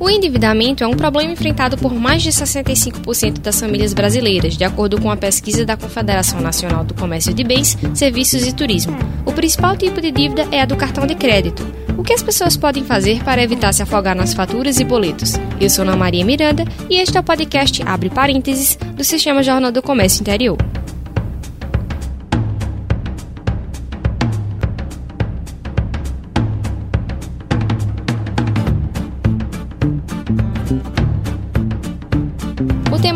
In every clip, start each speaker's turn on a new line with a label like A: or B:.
A: O endividamento é um problema enfrentado por mais de 65% das famílias brasileiras, de acordo com a pesquisa da Confederação Nacional do Comércio de Bens, Serviços e Turismo. O principal tipo de dívida é a do cartão de crédito. O que as pessoas podem fazer para evitar se afogar nas faturas e boletos? Eu sou Ana Maria Miranda e este é o podcast Abre Parênteses do Sistema Jornal do Comércio Interior.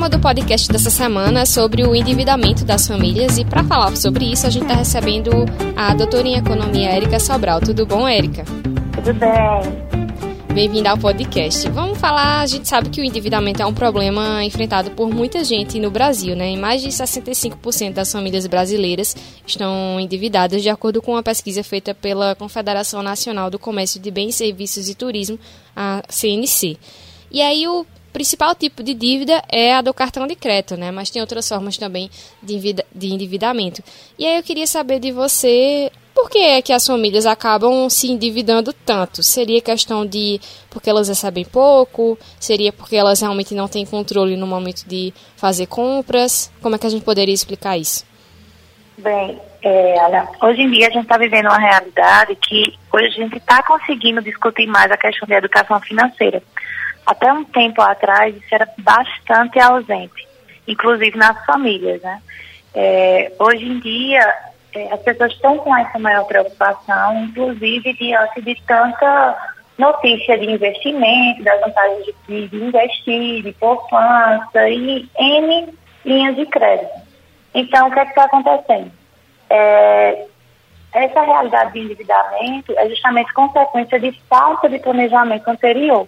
A: Tema do podcast dessa semana é sobre o endividamento das famílias e para falar sobre isso a gente está recebendo a doutora em economia Érica Sobral. Tudo bom, Érica?
B: Tudo bem.
A: Bem-vinda ao podcast. Vamos falar, a gente sabe que o endividamento é um problema enfrentado por muita gente no Brasil, né? mais de 65% das famílias brasileiras estão endividadas, de acordo com uma pesquisa feita pela Confederação Nacional do Comércio de Bens, Serviços e Turismo, a CNC. E aí o principal tipo de dívida é a do cartão de crédito, né? Mas tem outras formas também de endividamento. E aí eu queria saber de você por que é que as famílias acabam se endividando tanto? Seria questão de porque elas recebem pouco? Seria porque elas realmente não têm controle no momento de fazer compras? Como é que a gente poderia explicar isso?
B: Bem, é, hoje em dia a gente está vivendo uma realidade que hoje a gente está conseguindo discutir mais a questão da educação financeira até um tempo atrás isso era bastante ausente, inclusive nas famílias, né? É, hoje em dia é, as pessoas estão com essa maior preocupação, inclusive diante de tanta notícia de investimento, das vantagens de, de investir, de poupança e N linhas de crédito. Então, o que é está acontecendo? É, essa realidade de endividamento é justamente consequência de falta de planejamento anterior.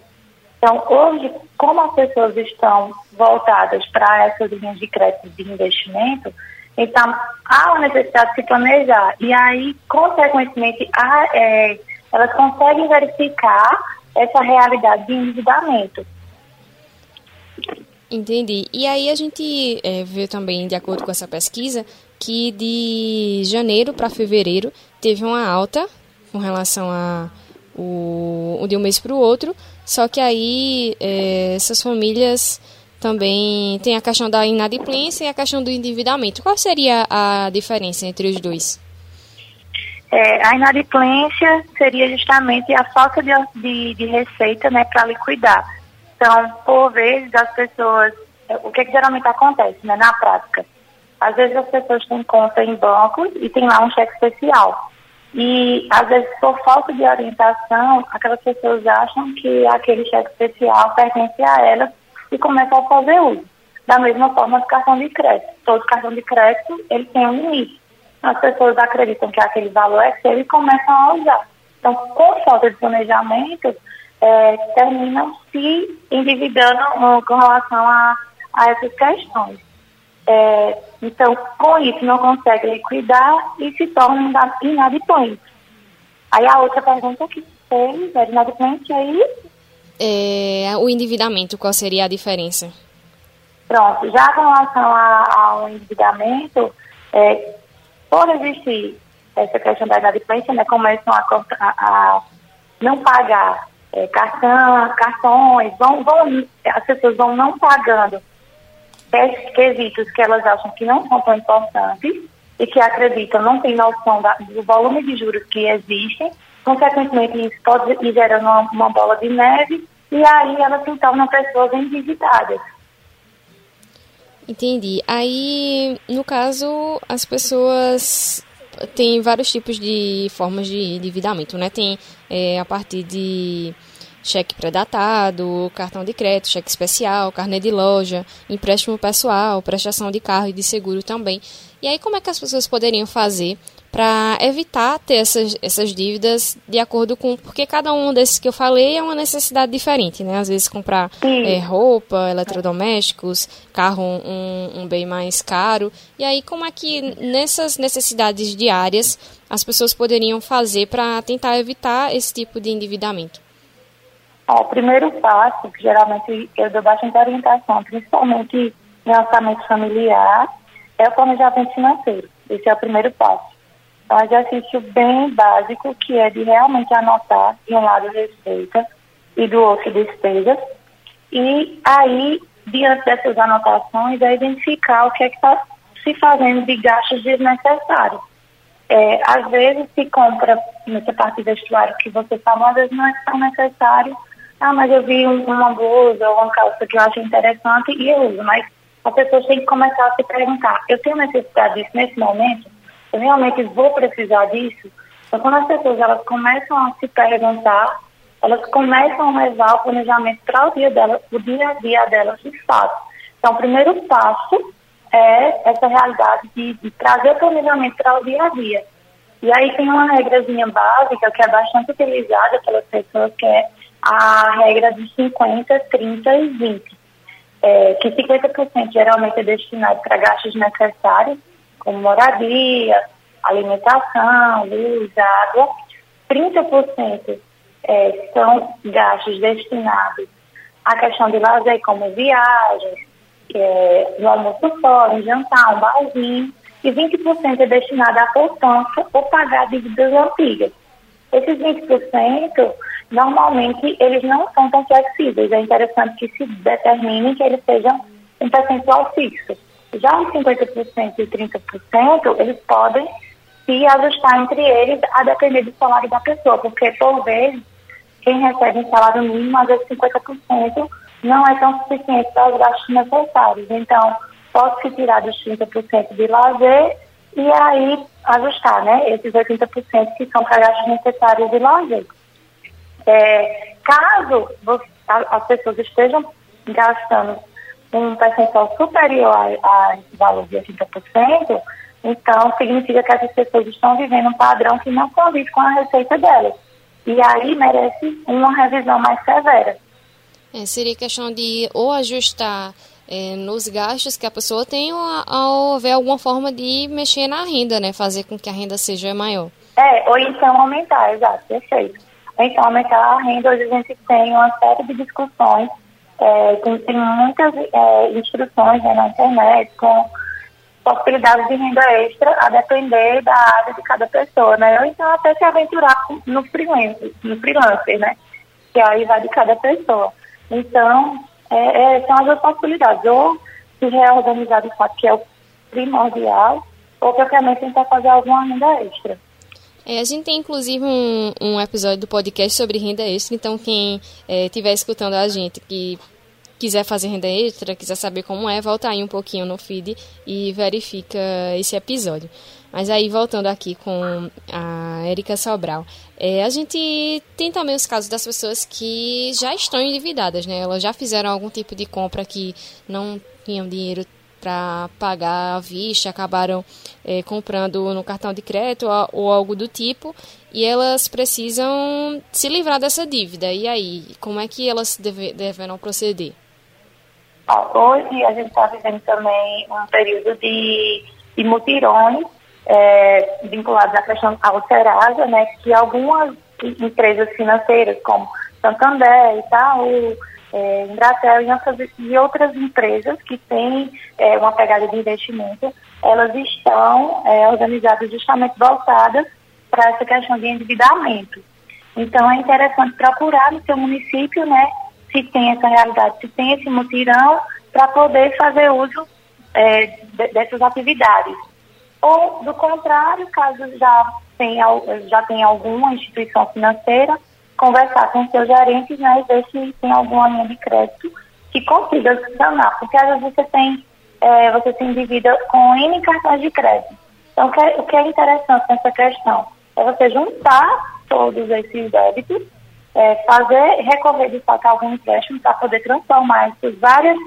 B: Então, hoje, como as pessoas estão voltadas para essas linhas de crédito de investimento, então há uma necessidade de se planejar. E aí, consequentemente, há, é, elas conseguem verificar essa realidade de endividamento.
A: Entendi. E aí a gente é, viu também, de acordo com essa pesquisa, que de janeiro para fevereiro teve uma alta com relação a o, de um mês para o outro, só que aí é, essas famílias também tem a questão da inadimplência e a questão do endividamento. Qual seria a diferença entre os dois?
B: É, a inadimplência seria justamente a falta de, de, de receita né, para liquidar. Então, por vezes, as pessoas. O que, que geralmente acontece né, na prática? Às vezes as pessoas têm conta em banco e tem lá um cheque especial. E, às vezes, por falta de orientação, aquelas pessoas acham que aquele cheque especial pertence a elas e começam a fazer uso. Da mesma forma do cartão de crédito. Todo cartão de crédito, ele tem um limite. As pessoas acreditam que aquele valor é seu e começam a usar. Então, com falta de planejamento, é, terminam se endividando uh, com relação a, a essas questões. É, então, com isso, não consegue liquidar e se torna inadimplente. Aí a outra pergunta que fez é inadimplente aí?
A: É, o endividamento, qual seria a diferença?
B: Pronto, já com relação ao endividamento, é, por existir essa questão da inadimplência, né, começam a, a, a não pagar é, cartão, cartões, vão, vão, as pessoas vão não pagando quesitos que elas acham que não são tão importantes e que acreditam, não têm noção da, do volume de juros que existem, consequentemente isso pode ir gerando uma, uma bola de neve e aí elas se tornam pessoas endividadas.
A: Entendi. Aí, no caso, as pessoas têm vários tipos de formas de endividamento, né? Tem é, a partir de cheque pré-datado, cartão de crédito, cheque especial, carnê de loja, empréstimo pessoal, prestação de carro e de seguro também. E aí, como é que as pessoas poderiam fazer para evitar ter essas, essas dívidas de acordo com. Porque cada um desses que eu falei é uma necessidade diferente, né? Às vezes comprar é, roupa, eletrodomésticos, carro um, um bem mais caro. E aí, como é que nessas necessidades diárias as pessoas poderiam fazer para tentar evitar esse tipo de endividamento?
B: O primeiro passo, que geralmente eu dou bastante orientação, principalmente em orçamento familiar, é o planejamento financeiro. Esse é o primeiro passo. É um exercício bem básico, que é de realmente anotar, de um lado, receita, e do outro despesas. E aí, diante dessas anotações, é identificar o que é que está se fazendo de gastos desnecessários. É, às vezes se compra nessa parte do vestuário que você falou, às vezes não é tão necessário. Ah, mas eu vi uma blusa ou uma calça que eu acho interessante e eu uso. Mas a pessoa tem que começar a se perguntar, eu tenho necessidade disso nesse momento? Eu realmente vou precisar disso? Então, quando as pessoas elas começam a se perguntar, elas começam a levar o planejamento para o dia dela, o dia a dia delas de fato. Então, o primeiro passo é essa realidade de, de trazer o planejamento para o dia a dia. E aí tem uma regrazinha básica que é bastante utilizada pelas pessoas, que é a regra de 50, 30 e 20. É, que 50% geralmente é destinado para gastos necessários, como moradia, alimentação, luz, água. 30% é, são gastos destinados à questão de lazer, como viagens, é, no almoço fora, um jantar, um barzinho, e 20% é destinado à poupança ou pagar dívidas antigas. Esses 20%, normalmente, eles não são tão flexíveis. É interessante que se determine que eles sejam um percentual fixo. Já os 50% e 30%, eles podem se ajustar entre eles a depender do salário da pessoa, porque, por vezes, quem recebe um salário mínimo, às vezes 50%, não é tão suficiente para os gastos necessários. Então, pode-se tirar dos 30% de lazer e aí ajustar, né? Esses 80% que são para gastos necessários de lazer. É, caso você, as pessoas estejam gastando um percentual superior a, a esse valor de 80%, então significa que essas pessoas estão vivendo um padrão que não condiz com a receita delas. E aí merece uma revisão mais severa.
A: É, seria questão de ou ajustar é, nos gastos que a pessoa tem ou, ou houver alguma forma de mexer na renda, né? Fazer com que a renda seja maior.
B: É, ou então aumentar, exato, perfeito. Então aumentar a renda, hoje a gente tem uma série de discussões, é, tem, tem, muitas é, instruções né, na internet com possibilidades de renda extra a depender da área de cada pessoa, né? Ou então até se aventurar no freelancer, no freelancer, né? Que aí vai de cada pessoa. Então, é, é, são as duas possibilidades. Ou se reorganizar de fato, que é o primordial, ou propriamente tentar fazer alguma renda extra.
A: É, a gente tem inclusive um, um episódio do podcast sobre renda extra, então quem estiver é, escutando a gente que quiser fazer renda extra, quiser saber como é, volta aí um pouquinho no feed e verifica esse episódio. Mas aí, voltando aqui com a Erika Sobral, é, a gente tem também os casos das pessoas que já estão endividadas, né? Elas já fizeram algum tipo de compra que não tinham dinheiro para pagar à vista, acabaram é, comprando no cartão de crédito ou, algo do tipo, e elas precisam se livrar dessa dívida. E aí, como é que elas deve, deverão proceder?
B: Hoje a gente está vivendo também um período de, de mutirões é, vinculados à questão ao Serasa, né, que algumas empresas financeiras, como Santander, Itaú, é, Embratel e e outras empresas que têm é, uma pegada de investimento, elas estão é, organizadas justamente voltadas para essa questão de endividamento. Então, é interessante procurar no seu município, né, se tem essa realidade, se tem esse mutirão, para poder fazer uso é, dessas atividades. Ou, do contrário, caso já tenha, já tenha alguma instituição financeira, conversar com seus gerentes né, e ver se tem alguma linha de crédito que consiga funcionar. Porque às vezes você tem, é, você se endivida com N cartões de crédito. Então, o que, é, o que é interessante nessa questão é você juntar todos esses débitos, é, fazer, recorrer de fato algum empréstimo para poder transformar essas várias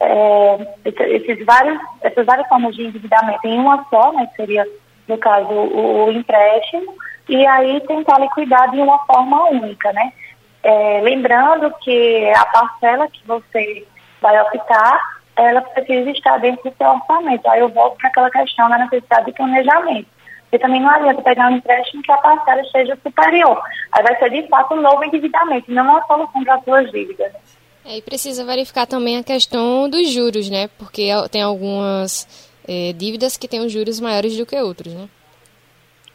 B: é, esses vários, essas várias formas de endividamento em uma só, né, que seria, no caso, o, o empréstimo, e aí tentar liquidar de uma forma única, né? É, lembrando que a parcela que você vai optar, ela precisa estar dentro do seu orçamento. Aí eu volto para aquela questão da necessidade de planejamento. Porque também não adianta pegar um empréstimo que a parcela esteja superior. Aí vai ser de fato um novo endividamento, não uma solução para as suas dívidas.
A: É, e precisa verificar também a questão dos juros, né? Porque tem algumas é, dívidas que têm os juros maiores do que outros, né?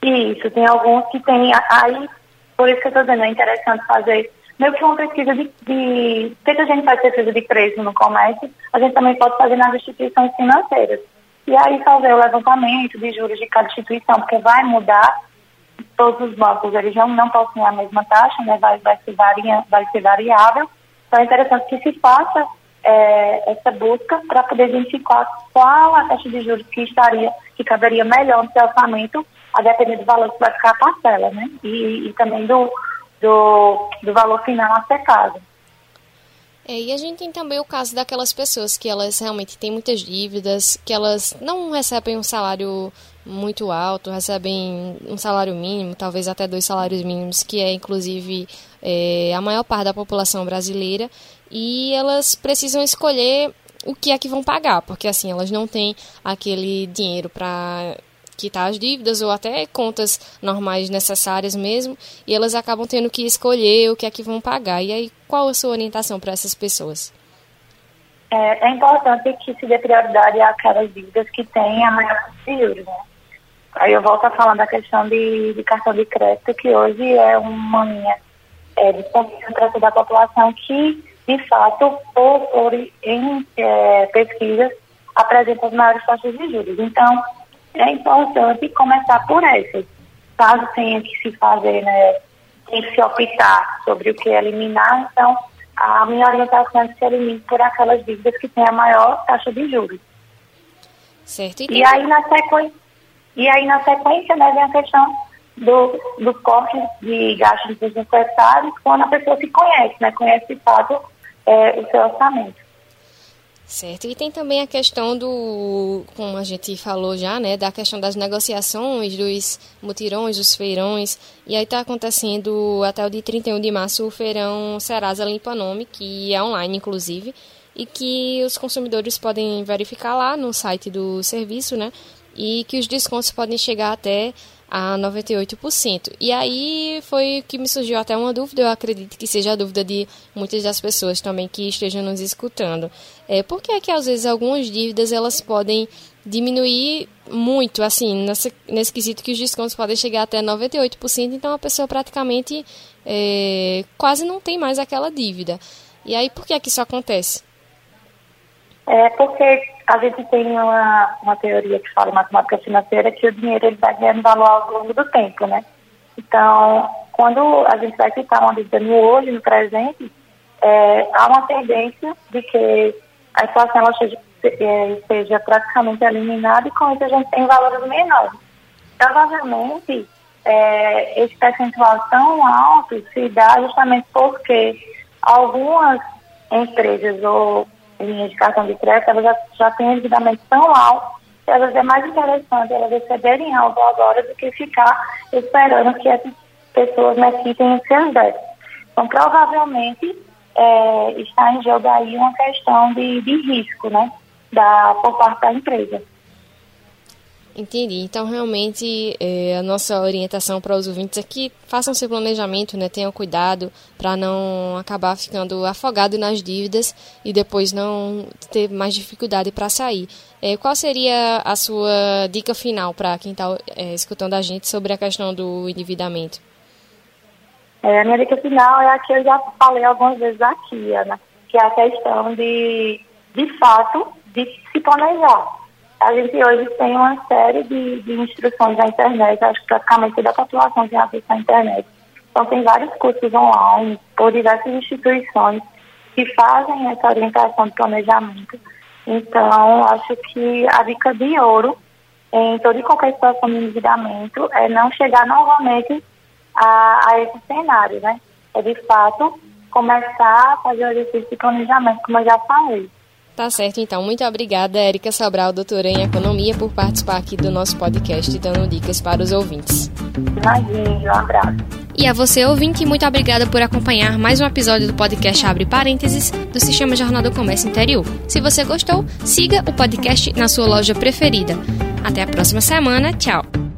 B: Isso, tem alguns que têm. Aí, por isso que eu estou dizendo, é interessante fazer meio que uma pesquisa de, de a gente faz pesquisa de preço no comércio, a gente também pode fazer nas instituições financeiras. E aí fazer o levantamento de juros de cada instituição, porque vai mudar, todos os bancos eles não, não possuem a mesma taxa, né? vai, vai, ser varia, vai ser variável. Então é interessante que se faça é, essa busca para poder identificar qual a taxa de juros que estaria, que caberia melhor no seu orçamento, a depender do valor que vai ficar a parcela, né? E, e também do, do, do valor final a ser pago.
A: É, e a gente tem também o caso daquelas pessoas que elas realmente têm muitas dívidas, que elas não recebem um salário muito alto, recebem um salário mínimo, talvez até dois salários mínimos, que é inclusive é, a maior parte da população brasileira, e elas precisam escolher o que é que vão pagar, porque assim elas não têm aquele dinheiro para quitar as dívidas ou até contas normais necessárias mesmo, e elas acabam tendo que escolher o que é que vão pagar. E aí, qual a sua orientação para essas pessoas?
B: É, é, importante que se dê prioridade àquelas dívidas que têm a maior juros, né? Aí eu volto a falar da questão de, de cartão de crédito, que hoje é uma linha é, para toda a população que, de fato, por, por em é, pesquisas, apresenta as maiores taxas de juros. Então, é importante começar por essas. Caso tenha que se fazer, né, tem que se optar sobre o que eliminar, então a minha orientação é que se elimine por aquelas dívidas que têm a maior taxa de juros.
A: Certo.
B: E, e aí na sequência, e aí na sequência né, vem a questão do, do corte de gastos desnecessários quando a pessoa se conhece, né, conhece de fato é, o seu orçamento.
A: Certo. E tem também a questão do, como a gente falou já, né, da questão das negociações, dos mutirões, dos feirões. E aí está acontecendo até o dia 31 de março o feirão Serasa Limpa Nome, que é online, inclusive, e que os consumidores podem verificar lá no site do serviço, né, e que os descontos podem chegar até a 98%. E aí foi que me surgiu até uma dúvida, eu acredito que seja a dúvida de muitas das pessoas também que estejam nos escutando. É, por que é que às vezes algumas dívidas elas podem diminuir muito, assim, nessa, nesse quesito que os descontos podem chegar até 98%, então a pessoa praticamente é, quase não tem mais aquela dívida. E aí por que é que isso acontece?
B: É porque a gente tem uma, uma teoria que fala em matemática financeira que o dinheiro ele vai ganhando valor ao longo do tempo, né? Então, quando a gente vai quitar uma dívida no hoje, no presente, é, há uma tendência de que a inflação ela seja, é, seja praticamente eliminada e com isso a gente tem valores menores. Provavelmente, é, esse percentual tão alto se dá justamente porque algumas empresas ou linhas de cartão de crédito, elas já, já têm endividamento tão alto que vezes é mais interessante elas receberem algo agora do que ficar esperando que essas pessoas necessitem os seus débitos. Então, provavelmente, é, está em jogo aí uma questão de, de risco, né, da, por parte da empresa.
A: Entendi. Então, realmente, é, a nossa orientação para os ouvintes é que façam seu planejamento, né? tenham cuidado para não acabar ficando afogado nas dívidas e depois não ter mais dificuldade para sair. É, qual seria a sua dica final para quem está é, escutando a gente sobre a questão do endividamento?
B: É, a minha dica final é a que eu já falei algumas vezes aqui, Ana, que é a questão de, de fato, de se planejar a gente hoje tem uma série de, de instruções na internet, acho que praticamente toda a população tem acesso à internet. Então, tem vários cursos online por diversas instituições que fazem essa orientação de planejamento. Então, acho que a dica de ouro em toda e qualquer situação de endividamento é não chegar novamente a, a esse cenário, né? É, de fato, começar a fazer o exercício de planejamento, como eu já falei.
A: Tá certo, então. Muito obrigada, Érica Sobral, doutora em Economia, por participar aqui do nosso podcast, dando dicas para os ouvintes.
B: Imagina, um abraço.
A: E a você, ouvinte, muito obrigada por acompanhar mais um episódio do podcast Abre Parênteses do Sistema Jornal do Comércio Interior. Se você gostou, siga o podcast na sua loja preferida. Até a próxima semana. Tchau.